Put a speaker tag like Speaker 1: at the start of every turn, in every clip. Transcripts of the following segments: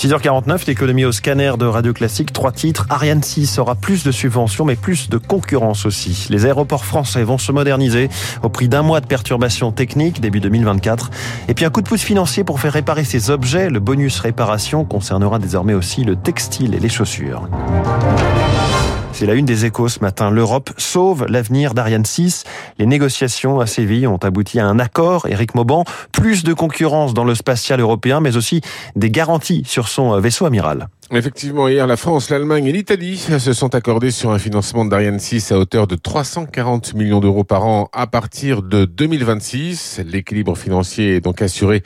Speaker 1: 6h49, l'économie au scanner de Radio Classique. Trois titres. Ariane 6 aura plus de subventions, mais plus de concurrence aussi. Les aéroports français vont se moderniser au prix d'un mois de perturbations techniques début 2024. Et puis un coup de pouce financier pour faire réparer ces objets. Le bonus réparation concernera désormais aussi le textile et les chaussures. C'est la une des échos ce matin. L'Europe sauve l'avenir d'Ariane 6. Les négociations à Séville ont abouti à un accord. Éric Mauban, plus de concurrence dans le spatial européen, mais aussi des garanties sur son vaisseau amiral.
Speaker 2: Effectivement, hier, la France, l'Allemagne et l'Italie se sont accordés sur un financement d'Ariane 6 à hauteur de 340 millions d'euros par an à partir de 2026. L'équilibre financier est donc assuré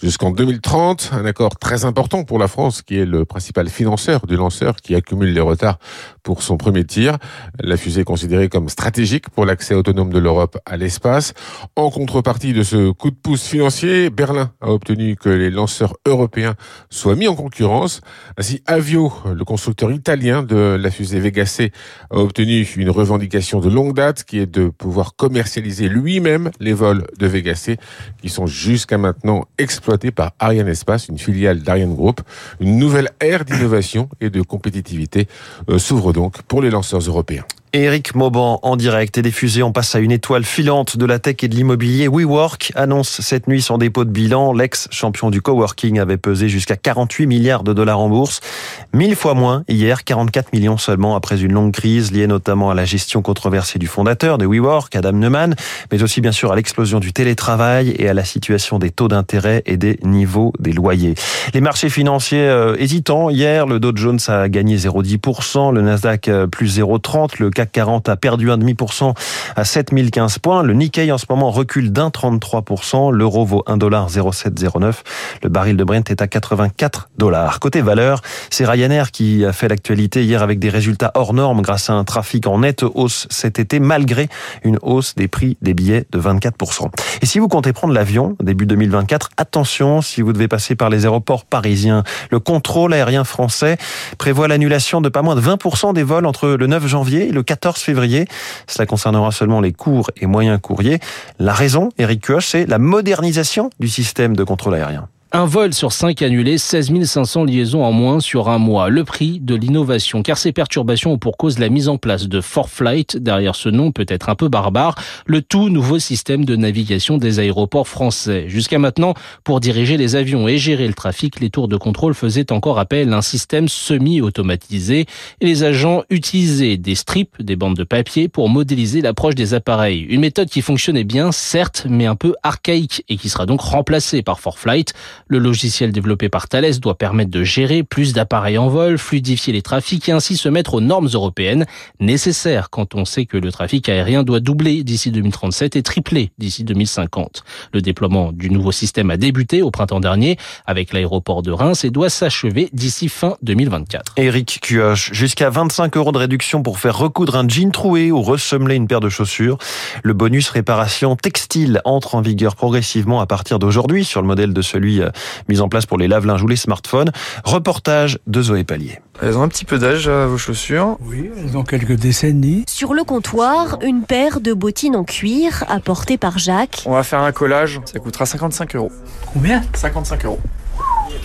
Speaker 2: jusqu'en 2030. Un accord très important pour la France, qui est le principal financeur du lanceur qui accumule les retards pour son premier tir. La fusée est considérée comme stratégique pour l'accès autonome de l'Europe à l'espace. En contrepartie de ce coup de pouce financier, Berlin a obtenu que les lanceurs européens soient mis en concurrence. Ainsi, Avio, le constructeur italien de la fusée Vega C, a obtenu une revendication de longue date qui est de pouvoir commercialiser lui-même les vols de Vega C qui sont jusqu'à maintenant exploités par Ariane Espace, une filiale d'Ariane Group. Une nouvelle ère d'innovation et de compétitivité euh, s'ouvre donc pour les lanceurs européens.
Speaker 1: Éric Mauban en direct et diffusé. On passe à une étoile filante de la tech et de l'immobilier. WeWork annonce cette nuit son dépôt de bilan. L'ex-champion du coworking avait pesé jusqu'à 48 milliards de dollars en bourse. Mille fois moins hier, 44 millions seulement après une longue crise liée notamment à la gestion controversée du fondateur de WeWork, Adam Neumann, mais aussi bien sûr à l'explosion du télétravail et à la situation des taux d'intérêt et des niveaux des loyers. Les marchés financiers euh, hésitants. Hier, le Dow Jones a gagné 0,10%, le Nasdaq euh, plus 0,30%, le CAC 40 a perdu 1,5% à 7015 points. Le Nikkei en ce moment recule d'un 33%. L'euro vaut 1,0709. Le baril de Brent est à 84 dollars. Côté valeur, c'est Ryanair qui a fait l'actualité hier avec des résultats hors normes grâce à un trafic en nette hausse cet été malgré une hausse des prix des billets de 24%. Et si vous comptez prendre l'avion début 2024, attention si vous devez passer par les aéroports parisiens. Le contrôle aérien français prévoit l'annulation de pas moins de 20% des vols entre le 9 janvier et le 14 février. Cela concernera seulement les courts et moyens courriers. La raison, Eric Kioch, c'est la modernisation du système de contrôle aérien.
Speaker 3: Un vol sur cinq annulé, 16 500 liaisons en moins sur un mois. Le prix de l'innovation, car ces perturbations ont pour cause la mise en place de ForFlight. Derrière ce nom peut être un peu barbare, le tout nouveau système de navigation des aéroports français. Jusqu'à maintenant, pour diriger les avions et gérer le trafic, les tours de contrôle faisaient encore appel à un système semi-automatisé et les agents utilisaient des strips, des bandes de papier pour modéliser l'approche des appareils. Une méthode qui fonctionnait bien, certes, mais un peu archaïque et qui sera donc remplacée par ForFlight. Le logiciel développé par Thales doit permettre de gérer plus d'appareils en vol, fluidifier les trafics et ainsi se mettre aux normes européennes nécessaires quand on sait que le trafic aérien doit doubler d'ici 2037 et tripler d'ici 2050. Le déploiement du nouveau système a débuté au printemps dernier avec l'aéroport de Reims et doit s'achever d'ici fin 2024.
Speaker 1: Eric Cuoche, jusqu'à 25 euros de réduction pour faire recoudre un jean troué ou ressemeler une paire de chaussures. Le bonus réparation textile entre en vigueur progressivement à partir d'aujourd'hui sur le modèle de celui mise en place pour les lave-linges ou les smartphones. Reportage de Zoé Pallier.
Speaker 4: Elles ont un petit peu d'âge, euh, vos chaussures
Speaker 5: Oui, elles ont quelques décennies.
Speaker 6: Sur le comptoir, une paire de bottines en cuir apportées par Jacques.
Speaker 4: On va faire un collage, ça coûtera 55 euros.
Speaker 5: Combien?
Speaker 4: 55 euros.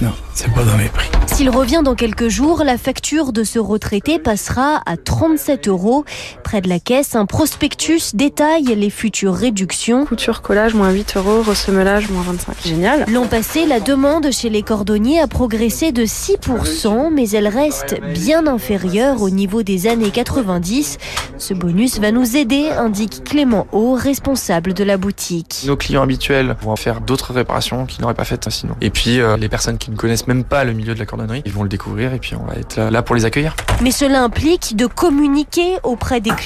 Speaker 5: Non, c'est pas dans mes prix.
Speaker 6: S'il revient dans quelques jours, la facture de ce retraité passera à 37 euros. Près de la caisse, un prospectus détaille les futures réductions.
Speaker 7: Couture, collage, moins 8 euros, ressemelage, moins 25. Génial.
Speaker 6: L'an passé, la demande chez les cordonniers a progressé de 6%, mais elle reste bien inférieure au niveau des années 90. Ce bonus va nous aider, indique Clément Haut, responsable de la boutique.
Speaker 4: Nos clients habituels vont faire d'autres réparations qu'ils n'auraient pas faites sinon. Et puis, euh, les personnes qui ne connaissent même pas le milieu de la cordonnerie, ils vont le découvrir et puis on va être là, là pour les accueillir.
Speaker 6: Mais cela implique de communiquer auprès des clients.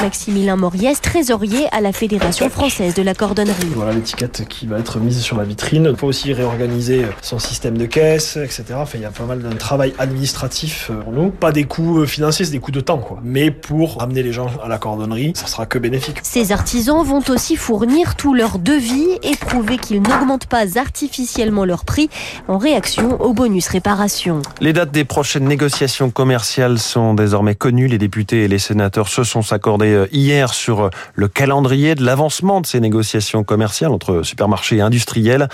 Speaker 6: Maximilien Moriès, trésorier à la Fédération française de la cordonnerie.
Speaker 8: Voilà l'étiquette qui va être mise sur la vitrine. Il faut aussi réorganiser son système de caisse, etc. Enfin, il y a pas mal d'un travail administratif pour nous. Pas des coûts financiers, c'est des coûts de temps, quoi. Mais pour amener les gens à la cordonnerie, ça sera que bénéfique.
Speaker 6: Ces artisans vont aussi fournir tout leur devis et prouver qu'ils n'augmentent pas artificiellement leur prix en réaction au bonus réparation.
Speaker 1: Les dates des prochaines négociations commerciales sont désormais connues. Les députés et les sénateurs se sont accordés hier sur le calendrier de l'avancement de ces négociations commerciales entre supermarchés et industriels.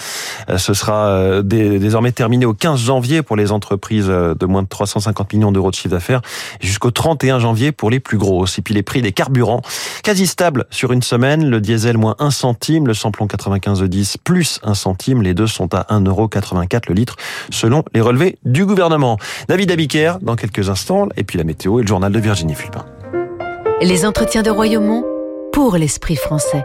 Speaker 1: Ce sera désormais terminé au 15 janvier pour les entreprises de moins de 350 millions d'euros de chiffre d'affaires jusqu'au 31 janvier pour les plus grosses. Et puis les prix des carburants quasi stables sur une semaine. Le diesel moins 1 centime, le samplon 95 10 plus 1 centime. Les deux sont à 1,84€ le litre selon les relevés du gouvernement. David Abiker dans quelques instants et puis la météo et le journal de Virginie Fulpin.
Speaker 9: Les entretiens de Royaumont pour l'esprit français.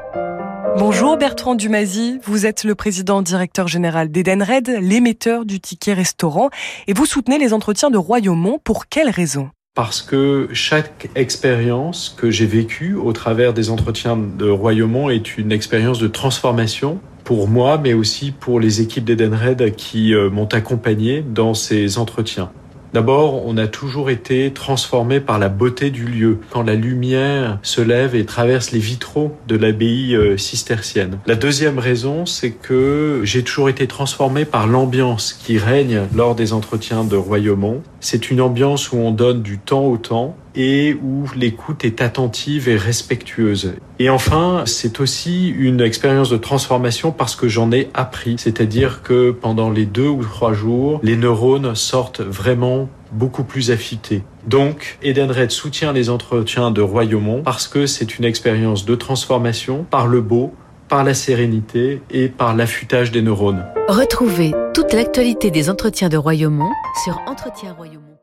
Speaker 10: Bonjour Bertrand Dumazy, vous êtes le président directeur général d'Edenred, l'émetteur du ticket restaurant, et vous soutenez les entretiens de Royaumont. Pour quelles raisons?
Speaker 11: Parce que chaque expérience que j'ai vécue au travers des entretiens de Royaumont est une expérience de transformation pour moi, mais aussi pour les équipes d'Edenred qui m'ont accompagné dans ces entretiens. D'abord, on a toujours été transformé par la beauté du lieu, quand la lumière se lève et traverse les vitraux de l'abbaye cistercienne. La deuxième raison, c'est que j'ai toujours été transformé par l'ambiance qui règne lors des entretiens de Royaumont. C'est une ambiance où on donne du temps au temps et où l'écoute est attentive et respectueuse. Et enfin, c'est aussi une expérience de transformation parce que j'en ai appris. C'est-à-dire que pendant les deux ou trois jours, les neurones sortent vraiment beaucoup plus affûtés. Donc, Edenred soutient les entretiens de Royaumont parce que c'est une expérience de transformation par le beau, par la sérénité et par l'affûtage des neurones.
Speaker 9: Retrouvez toute l'actualité des entretiens de Royaumont sur Entretien Royaumont.